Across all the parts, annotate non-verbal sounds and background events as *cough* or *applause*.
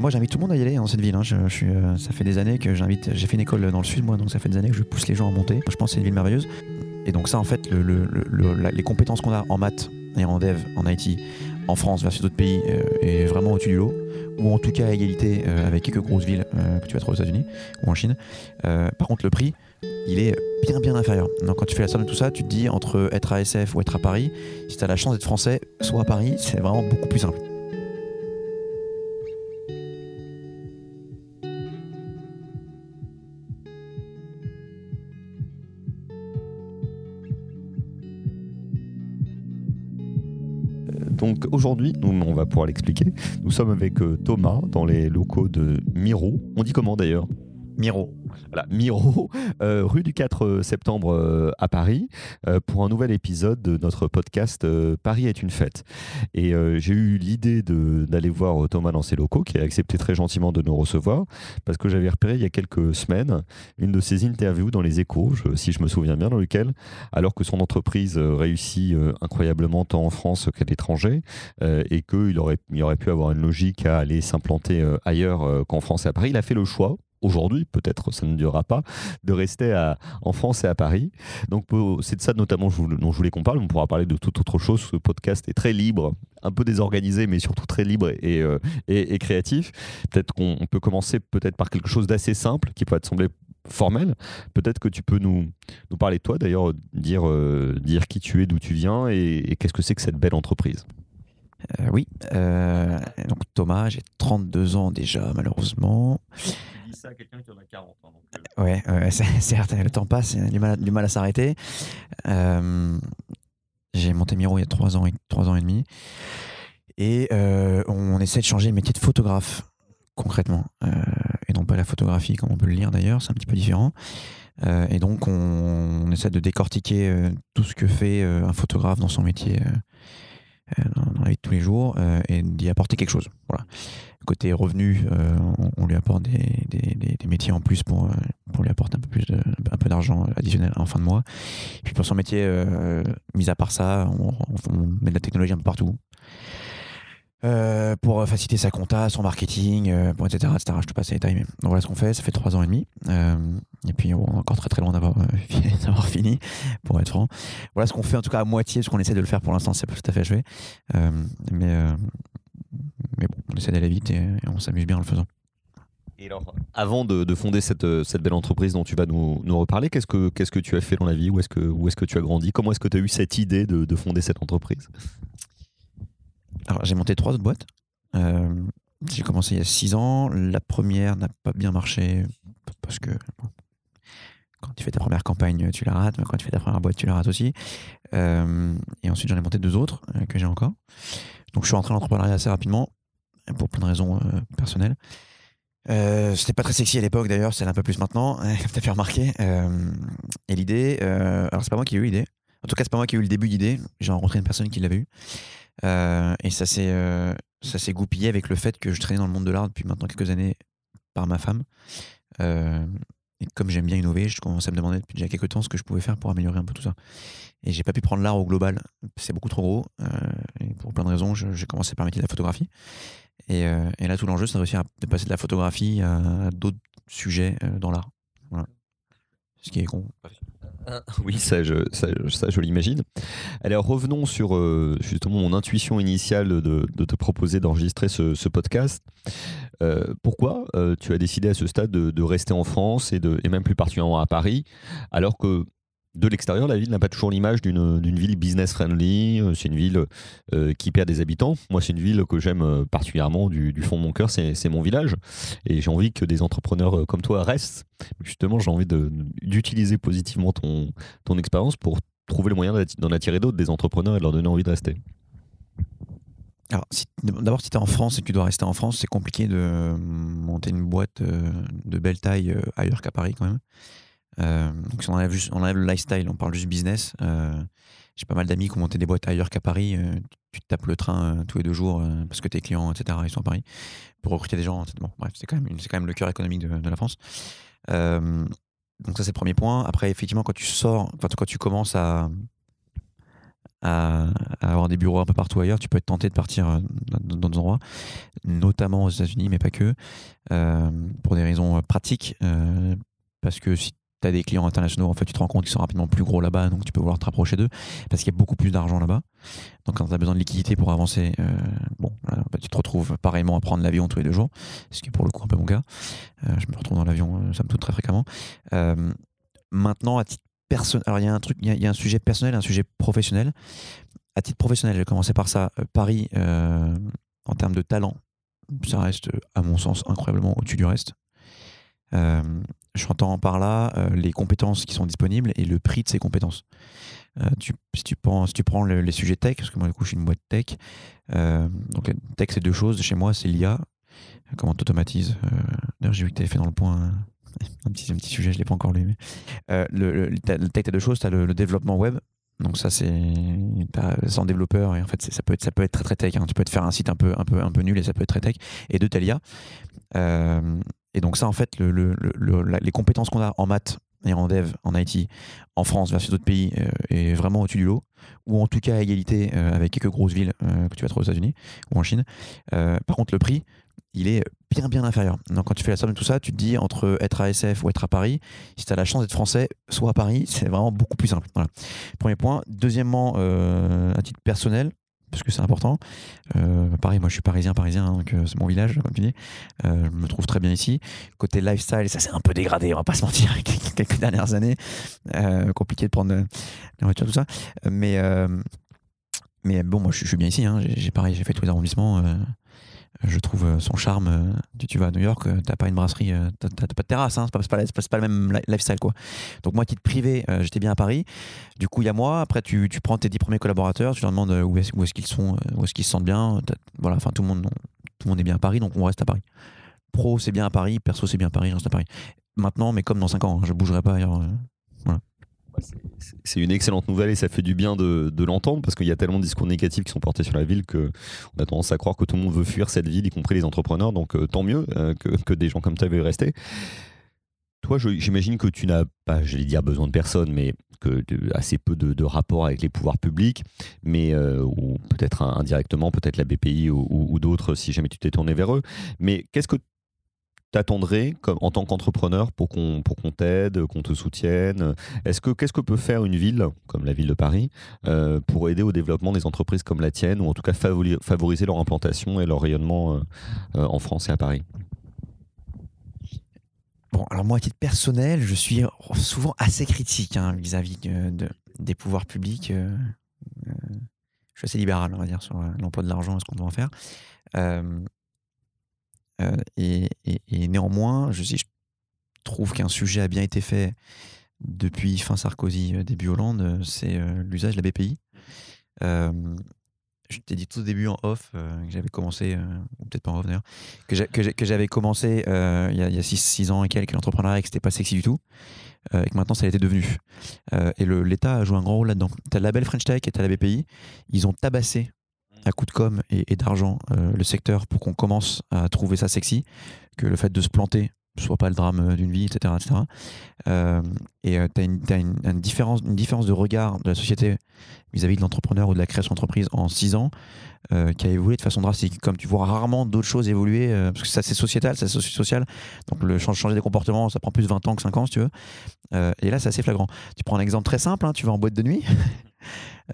moi, j'invite tout le monde à y aller dans cette ville. hein. Euh, ça fait des années que j'invite. J'ai fait une école dans le sud, moi, donc ça fait des années que je pousse les gens à monter. Je pense que c'est une ville merveilleuse. Et donc, ça, en fait, le- les compétences qu'on a en maths et en dev, en IT, en France versus d'autres pays, euh, est vraiment au-dessus du lot. Ou en tout cas à égalité euh, avec quelques grosses villes que tu vas trouver aux États-Unis ou en Chine. Par contre, le prix, il est bien, bien inférieur. Donc, quand tu fais la somme de tout ça, tu te dis entre être à SF ou être à Paris, si tu as la chance d'être français, soit à Paris, c'est vraiment beaucoup plus simple. Aujourd'hui, on va pouvoir l'expliquer. Nous sommes avec euh, Thomas dans les locaux de Miro. On dit comment d'ailleurs? Miro. Voilà, Miro, euh, rue du 4 septembre euh, à Paris, euh, pour un nouvel épisode de notre podcast euh, Paris est une fête. Et euh, j'ai eu l'idée d'aller voir Thomas dans ses locaux, qui a accepté très gentiment de nous recevoir, parce que j'avais repéré il y a quelques semaines une de ses interviews dans les échos, si je me souviens bien, dans lequel, alors que son entreprise euh, réussit euh, incroyablement tant en France qu'à l'étranger, euh, et qu'il aurait, il aurait pu avoir une logique à aller s'implanter euh, ailleurs euh, qu'en France et à Paris, il a fait le choix aujourd'hui, peut-être ça ne durera pas, de rester en France et à Paris. Donc c'est de ça notamment dont je voulais qu'on parle. On pourra parler de toute autre chose. Ce podcast est très libre, un peu désorganisé, mais surtout très libre et, euh, créatif. Peut-être qu'on on peut commencer peut-être par quelque chose d'assez simple qui peut te sembler formel. Peut-être que tu peux nous, nous parler toi, d'ailleurs, dire, euh, dire qui tu es, d'où tu viens et qu'est-ce que c'est que cette belle entreprise. Euh, oui. euh, donc Thomas, j'ai 32 ans déjà, malheureusement. Tu dis ça à quelqu'un qui en a 40 ans. Ouais, ouais, *laughs* c'est- certes, le temps passe, il y a du mal, à- du mal à s'arrêter. Euh, j'ai monté Miro il y a 3 ans et, 3 ans et demi. Et euh, on essaie de changer le métier de photographe, concrètement. Euh, et non pas la photographie, comme on peut le lire d'ailleurs, c'est un petit peu différent. Euh, et donc, on, on essaie de décortiquer euh, tout ce que fait euh, un photographe dans son métier, euh, euh, dans, dans la vie de tous les jours, euh, et d'y apporter quelque chose. Voilà. Côté revenu, euh, on, lui apporte des, des- des- métiers en plus pour, euh, pour lui apporter un peu plus un peu d'argent additionnel en fin de mois. Puis pour son métier, euh, mis à part ça, on met de la technologie un peu partout. Euh, pour faciliter sa compta, son marketing, euh, bon, etc., etc. Je te passe les détails, mais donc voilà ce qu'on fait. Ça fait trois ans et demi. Euh, et puis on est encore très très loin d'avoir euh, *laughs* fini, pour être franc. Voilà ce qu'on fait en tout cas à moitié, parce qu'on essaie de le faire pour l'instant, c'est pas tout à fait achevé. Euh, mais, euh, mais bon, on essaie d'aller vite et, on s'amuse bien en le faisant. Et alors, avant de, de fonder cette, euh, cette belle entreprise dont tu vas nous, nous reparler, qu'est-ce que, que tu as fait dans la vie? Où est-ce que, est-ce que tu as grandi? Comment est-ce que tu as eu cette idée de fonder cette entreprise? Alors, j'ai monté trois autres boîtes. Euh, j'ai commencé il y a six ans. La première n'a pas bien marché parce que quand tu fais ta première campagne, tu la rates, mais quand tu fais ta première boîte, tu la rates aussi. Euh, et ensuite, j'en ai monté deux autres euh, que j'ai encore. Donc, je suis rentré dans l'entrepreneuriat assez rapidement pour plein de raisons personnelles. C'était pas très sexy à l'époque d'ailleurs, c'est un peu plus maintenant, comme *laughs* t'as fait remarquer. Et l'idée, alors c'est pas moi qui ai eu l'idée. En tout cas, c'est pas moi qui ai eu le début d'idée. J'ai rencontré une personne qui l'avait eu. Euh, et ça s'est euh, ça s'est goupillé avec le fait que je traînais dans le monde de l'art depuis maintenant quelques années par ma femme. Euh, et comme j'aime bien innover, je commençais à me demander depuis déjà quelques temps ce que je pouvais faire pour améliorer un peu tout ça. Et j'ai pas pu prendre l'art au global, c'est beaucoup trop gros. et pour plein de raisons, j'ai commencé par métier de la photographie. Et, là, tout l'enjeu, c'est de réussir à de passer de la photographie à d'autres sujets dans l'art. Voilà. Ce qui est con. Oui, ça, je, ça, je l'imagine. Alors, revenons sur euh, justement mon intuition initiale de, te proposer d'enregistrer ce, podcast. Euh, pourquoi euh, tu as décidé à ce stade de, de rester en France et, de, et même plus particulièrement à Paris, alors que de l'extérieur, la ville n'a pas toujours l'image d'une ville business friendly. euh, C'est une ville euh, qui perd des habitants. Moi, c'est une ville que j'aime euh, particulièrement du, fond de mon cœur. C'est mon village. Et j'ai envie que des entrepreneurs comme toi restent. Justement, j'ai envie d'utiliser positivement ton, ton expérience pour trouver le moyen d'en attirer d'autres, des entrepreneurs, et de leur donner envie de rester. Alors, d'abord, si tu es en France et que tu dois rester en France, c'est compliqué de monter une boîte de belle taille ailleurs qu'à Paris quand même. Euh, donc, si on enlève, juste, on enlève le lifestyle, on parle juste business. euh, J'ai pas mal d'amis qui ont monté des boîtes ailleurs qu'à Paris. euh, tu te tapes le train tous les deux jours parce que tes clients, etc., ils sont à Paris pour recruter des gens. Bon, bref, c'est quand, même quand même le cœur économique de, la France. Donc, ça, c'est le premier point. Après, effectivement, quand tu sors, quand tu commences à, avoir des bureaux un peu partout ailleurs, tu peux être tenté de partir dans d'autres endroits, notamment aux États-Unis, mais pas que, pour des raisons pratiques. parce que si tu as des clients internationaux, en fait, tu te rends compte qu'ils sont rapidement plus gros là-bas, donc tu peux vouloir te rapprocher d'eux, parce qu'il y a beaucoup plus d'argent là-bas. Donc quand tu as besoin de liquidité pour avancer, bon, bah, tu te retrouves pareillement à prendre l'avion tous les deux jours, ce qui est pour le coup un peu mon cas. je me retrouve dans l'avion, ça me toute très fréquemment. maintenant, à titre alors il y a un truc, il y, a un sujet personnel, un sujet professionnel. À titre professionnel, j'ai commencé par ça. Euh, Paris, euh, en termes de talent, ça reste, à mon sens, incroyablement au-dessus du reste. Euh, J'entends par là euh, les compétences qui sont disponibles et le prix de ces compétences. Tu, si, tu prends, si tu prends les sujets tech, parce que moi, du coup, je suis une boîte tech. donc, tech, c'est deux choses. Chez moi, c'est l'IA. Comment tu automatises D'ailleurs, j'ai vu que tu avais fait dans le point *laughs* un petit, un petit sujet, je ne l'ai pas encore lu. Euh, le, tech, as deux choses. Tu as le, développement web. Donc ça, c'est sans développeur et en fait ça peut être ça peut être très très tech. Hein. Tu peux te faire un site un peu un peu un peu nul et ça peut être très tech. Et deux, Talia. Euh, et donc ça, en fait, le, les compétences qu'on a en maths et en dev, en IT, en France versus d'autres pays, euh, est vraiment au-dessus du lot, ou en tout cas à égalité euh, avec quelques grosses villes que tu vas trouver aux États-Unis ou en Chine. par contre, le prix, il est bien bien inférieur. Donc quand tu fais la somme de tout ça, tu te dis entre être à SF ou être à Paris, si tu as la chance d'être français, soit à Paris, c'est vraiment beaucoup plus simple. Premier point. Deuxièmement, euh, à titre personnel, parce que c'est important. Euh, pareil, moi je suis parisien, parisien, hein, donc euh, c'est mon village, comme tu dis. je me trouve très bien ici. Côté lifestyle, ça s'est un peu dégradé, on va pas se mentir, *laughs* quelques dernières années. compliqué de prendre la voiture, tout ça. Mais, mais bon, moi je, suis bien ici. Hein. J'ai pareil, j'ai fait tous les arrondissements je trouve euh, son charme. Euh, tu, vas à New York, euh, t'as pas une brasserie, t'as pas de terrasse, hein, c'est pas, le même lifestyle. Quoi. Donc, moi, titre privé, j'étais bien à Paris. Du coup, il y a moi. Après, tu, prends tes dix premiers collaborateurs, tu leur demandes où est-ce est qu'ils sont, où est-ce qu'ils se sentent bien. Voilà, enfin, tout le, monde, tout le monde est bien à Paris, donc on reste à Paris. Pro, c'est bien à Paris. Perso, c'est bien à Paris, je reste à Paris. Maintenant, mais comme dans 5 ans, hein, je bougerai pas ailleurs. C'est une excellente nouvelle et ça fait du bien de, l'entendre parce qu'il y a tellement de discours négatifs qui sont portés sur la ville qu'on a tendance à croire que tout le monde veut fuir cette ville, y compris les entrepreneurs. Donc euh, tant mieux euh, que, des gens comme toi veuillent rester. Toi, j'imagine que tu n'as pas, j'allais dire, besoin de personne, mais que assez peu de, rapports avec les pouvoirs publics, mais euh, ou peut-être indirectement, peut-être la BPI ou, ou d'autres si jamais tu t'es tourné vers eux. Mais qu'est-ce que t'attendrais en tant qu'entrepreneur pour qu'on pour qu'on t'aide, qu'on te soutienne? Est-ce que qu'est-ce que peut faire une ville comme la ville de Paris euh, pour aider au développement des entreprises comme la tienne ou en tout cas favoriser leur implantation et leur rayonnement euh, euh, en France et à Paris? Bon, alors moi, à titre personnel, je suis souvent assez critique hein, vis-à-vis de, des pouvoirs publics. je suis assez libéral, on va dire, sur l'emploi de l'argent et ce qu'on doit en faire. Euh, et, néanmoins, je, trouve qu'un sujet a bien été fait depuis fin Sarkozy, euh, début Hollande, euh, c'est l'usage de la BPI. je t'ai dit tout au début en off que j'avais commencé, peut-être pas en off d'ailleurs, que j'avais commencé il y a 6 ans et quelques l'entrepreneuriat et que c'était pas sexy du tout, et que maintenant ça l'était devenu. et l'État a joué un grand rôle là-dedans. Tu as la belle French Tech et tu as la BPI, ils ont tabassé à coup de com et, d'argent euh, le secteur pour qu'on commence à trouver ça sexy, que le fait de se planter soit pas le drame euh, d'une vie, etc. etc. Euh, et tu as, une, une, différence, une différence de regard de la société vis-à-vis de l'entrepreneur ou de la création d'entreprise en 6 ans qui a évolué de façon drastique. Comme tu vois rarement d'autres choses évoluer, parce que ça c'est sociétal, ça c'est social. Donc le changer des comportements, ça prend plus de 20 ans que 5 ans si tu veux. et là c'est assez flagrant. Tu prends un exemple très simple, hein, tu vas en boîte de nuit.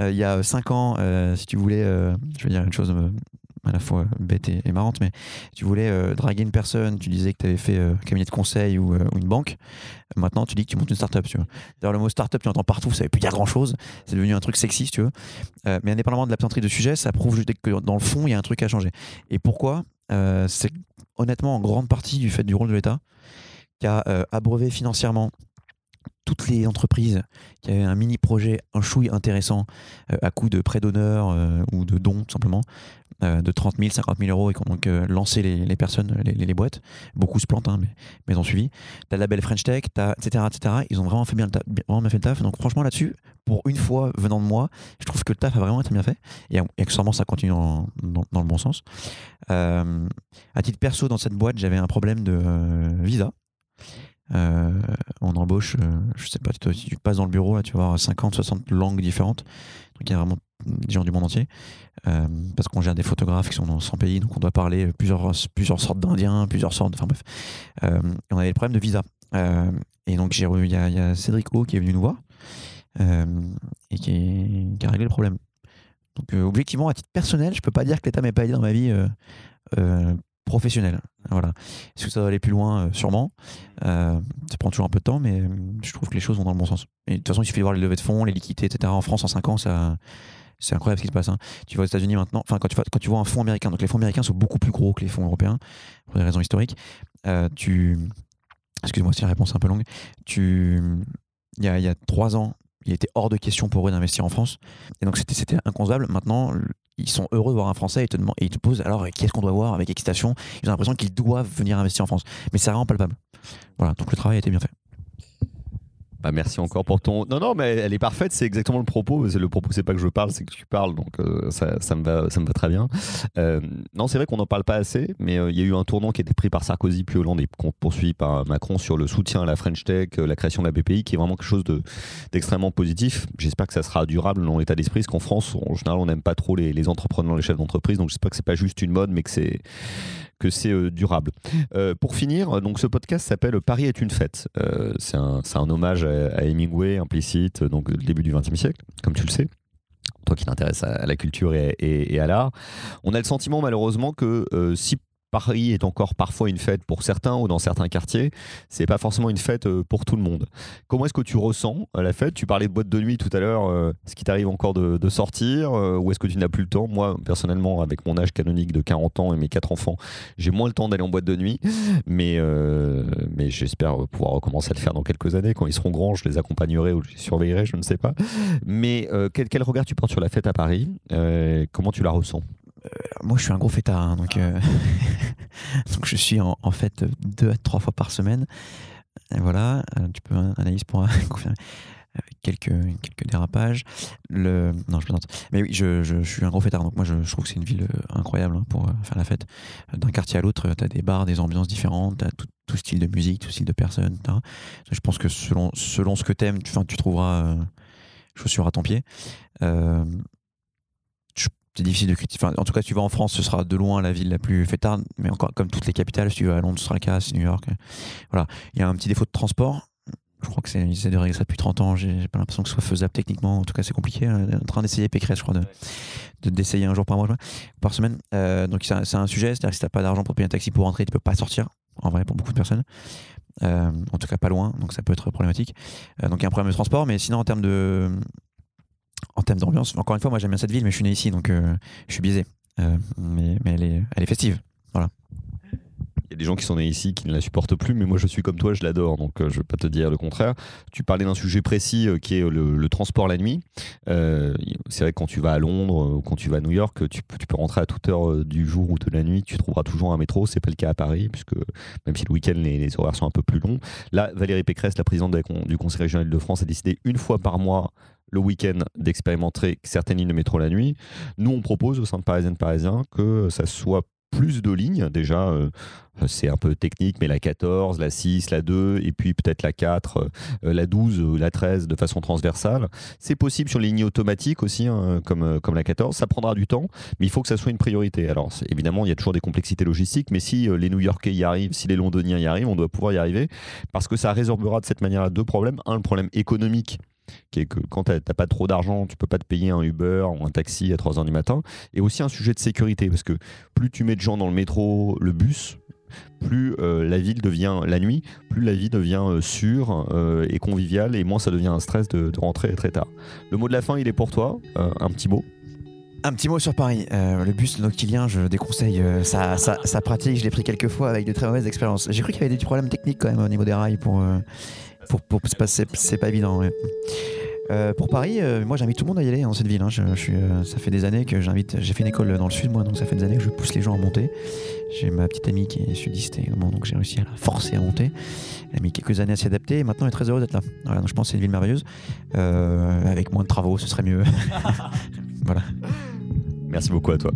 Euh, il y a 5 ans, euh, si tu voulais, euh, je vais dire une chose à la fois bête et, marrante, mais tu voulais draguer une personne, tu disais que tu avais fait un cabinet de conseil ou, une banque. Maintenant, tu dis que tu montes une startup. Tu vois. D'ailleurs, le mot startup, tu l'entends partout, ça ne veut plus dire grand chose. C'est devenu un truc sexy, tu veux. mais indépendamment de l'absenterie de sujet, ça prouve juste que dans le fond, il y a un truc à changer. Et pourquoi C'est honnêtement en grande partie du fait du rôle de l'État qui a abreuvé financièrement toutes les entreprises qui avaient un mini projet, un chouille intéressant euh, à coût de prêt d'honneur euh, ou de dons tout simplement, euh, de 30 000, 50 000 euros et qui ont donc lancé les, personnes, les, boîtes. Beaucoup se plantent, hein, mais, mais ils ont suivi. Tu as la belle French Tech, etc., etc. Ils ont vraiment fait bien le taf. Fait le taf. Donc franchement là-dessus, pour une fois venant de moi, je trouve que le taf a vraiment été bien fait et, accessoirement ça continue dans, dans, le bon sens. à titre perso, dans cette boîte, j'avais un problème de visa. On embauche, je sais pas, si tu passes dans le bureau, tu vas avoir 50, 60 langues différentes. Donc il y a vraiment des gens du monde entier. parce qu'on gère des photographes qui sont dans 100 pays, donc on doit parler plusieurs, plusieurs sortes d'Indiens, plusieurs sortes. Enfin bref. et on avait le problème de visa. et donc il y, y, a Cédric O qui est venu nous voir et qui, a réglé le problème. Donc, euh, objectivement, à titre personnel, je peux pas dire que l'État m'ait pas aidé dans ma vie euh, euh, professionnelle. Voilà. Est-ce que ça va aller plus loin? Sûrement. ça prend toujours un peu de temps, mais je trouve que les choses vont dans le bon sens. De toute façon, il suffit de voir les levées de fonds, les liquidités, etc. En France, en 5 ans. C'est incroyable ce qui se passe. Hein. Tu vois aux États-Unis maintenant, enfin quand tu, vois, quand tu vois un fonds américain, donc les fonds américains sont beaucoup plus gros que les fonds européens pour des raisons historiques. tu, excuse-moi si la réponse est un peu longue. Tu, il y a, y a trois ans, il était hors de question pour eux d'investir en France. Et donc c'était inconcevable. Maintenant, ils sont heureux de voir un Français et, ils te posent alors qu'est-ce qu'on doit voir avec excitation? Ils ont l'impression qu'ils doivent venir investir en France. Mais c'est vraiment palpable. Voilà, donc le travail a été bien fait. Bah, merci encore pour ton. Non, non, mais elle est parfaite. C'est exactement le propos. Le propos, c'est pas que je parle, c'est que tu parles. Donc euh, ça, me va, ça va très bien. Euh, non, c'est vrai qu'on n'en parle pas assez, mais euh, il y a eu un tournant qui a été pris par Sarkozy puis Hollande et poursuivi par Macron sur le soutien à la French Tech, la création de la BPI, qui est vraiment quelque chose d'extrêmement positif. J'espère que ça sera durable dans l'état d'esprit, parce qu'en France, en général, on n'aime pas trop les, les entrepreneurs, les chefs d'entreprise. Donc j'espère que c'est pas juste une mode, mais que c'est que c'est euh, durable. Euh, pour finir, donc ce podcast s'appelle Paris est une fête. Euh, c'est un, hommage à, Hemingway implicite, donc début du XXe siècle, comme tu le sais toi qui t'intéresses à la culture et, à l'art, on a le sentiment malheureusement que si Paris est encore parfois une fête pour certains ou dans certains quartiers, c'est pas forcément une fête euh, pour tout le monde. Comment est-ce que tu ressens euh, la fête? Tu parlais de boîte de nuit tout à l'heure. Euh, est-ce qu'il t'arrive encore de, sortir ou est-ce que tu n'as plus le temps? Moi, personnellement, avec mon âge canonique de 40 ans et mes quatre enfants, j'ai moins le temps d'aller en boîte de nuit, mais, j'espère pouvoir recommencer à le faire dans quelques années. Quand ils seront grands, je les accompagnerai ou je les surveillerai, je ne sais pas. Mais quel, regard tu portes sur la fête à Paris? Comment tu la ressens? Moi, je suis un gros fêtard, hein, donc, euh, *laughs* donc je suis en, fait deux à trois fois par semaine. Et voilà, euh, tu peux analyser pour *laughs* confirmer quelques, quelques dérapages. Le... Non, je plaisante. Mais oui, je, je, suis un gros fêtard, donc moi je, trouve que c'est une ville euh, incroyable hein, pour faire la fête. D'un quartier à l'autre, tu as des bars, des ambiances différentes, tu as tout, tout, style de musique, tout style de personnes. Je pense que selon, selon ce que t'aimes, tu, tu trouveras chaussures à ton pied c'est difficile de critiquer. en tout cas, si tu vas en France, ce sera de loin la ville la plus fêtarde, mais encore comme toutes les capitales, si tu vas à Londres, ce sera le cas, New York. Voilà. Il y a un petit défaut de transport. Je crois que c'est essaient de régler ça depuis 30 ans. J'ai pas l'impression que ce soit faisable techniquement. En tout cas, c'est compliqué. On est en train d'essayer Pécresse, je crois, de, d'essayer un jour par mois, par semaine. Euh, donc, c'est un, sujet. C'est-à-dire que si t'as pas d'argent pour payer un taxi pour rentrer, tu peux pas sortir. En vrai, pour beaucoup de personnes. Euh, en tout cas, pas loin. Donc, ça peut être problématique. Euh, donc, il y a un problème de transport. Mais sinon, en termes de, en termes d'ambiance, encore une fois, moi j'aime bien cette ville, mais je suis né ici, donc euh, je suis biaisé. Euh, mais, elle, est, festive. Voilà. Il y a des gens qui sont nés ici qui ne la supportent plus, mais moi je suis comme toi, je l'adore, donc euh, je ne vais pas te dire le contraire. Tu parlais d'un sujet précis qui est le, transport la nuit. c'est vrai que quand tu vas à Londres ou quand tu vas à New York, tu, peux rentrer à toute heure du jour ou de la nuit, tu trouveras toujours un métro. C'est pas le cas à Paris, puisque même si le week-end les, horaires sont un peu plus longs. Là, Valérie Pécresse, la présidente du Conseil régional de France, a décidé une fois par mois le week-end d'expérimenter certaines lignes de métro la nuit. Nous, on propose au sein de Parisienne Parisien que ça soit plus de lignes. Déjà, euh, c'est un peu technique, mais la 14, la 6, la 2, et puis peut-être la 4, euh, la 12, ou la 13 de façon transversale. C'est possible sur les lignes automatiques aussi, hein, comme, euh, comme la 14. Ça prendra du temps, mais il faut que ça soit une priorité. Alors, évidemment, il y a toujours des complexités logistiques, mais si les New-Yorkais y arrivent, si les Londoniens y arrivent, on doit pouvoir y arriver, parce que ça résorbera de cette manière deux problèmes. Un, le problème économique qui est que quand tu n'as pas trop d'argent, tu peux pas te payer un Uber ou un taxi à 3h du matin. Et aussi un sujet de sécurité, parce que plus tu mets de gens dans le métro, le bus, plus euh, la ville devient la nuit, plus la vie devient euh, sûre euh, et conviviale, et moins ça devient un stress de, rentrer très tard. Le mot de la fin, il est pour toi, un petit mot? Un petit mot sur Paris. le bus noctilien, je déconseille sa, pratique. Je l'ai pris quelques fois avec de très mauvaises expériences. J'ai cru qu'il y avait des problèmes techniques quand même au niveau des rails pour pour, pour c'est pas évident. Euh, pour Paris, euh, moi j'invite tout le monde à y aller dans cette ville. Hein. Je, suis, euh, ça fait des années que j'invite. J'ai fait une école dans le sud, moi, donc ça fait des années que je pousse les gens à monter. J'ai ma petite amie qui est sudiste également, donc j'ai réussi à la forcer à monter. Elle a mis quelques années à s'y adapter et maintenant elle est très heureuse d'être là. Donc je pense que c'est une ville merveilleuse. avec moins de travaux, ce serait mieux. *laughs* voilà. Merci beaucoup à toi.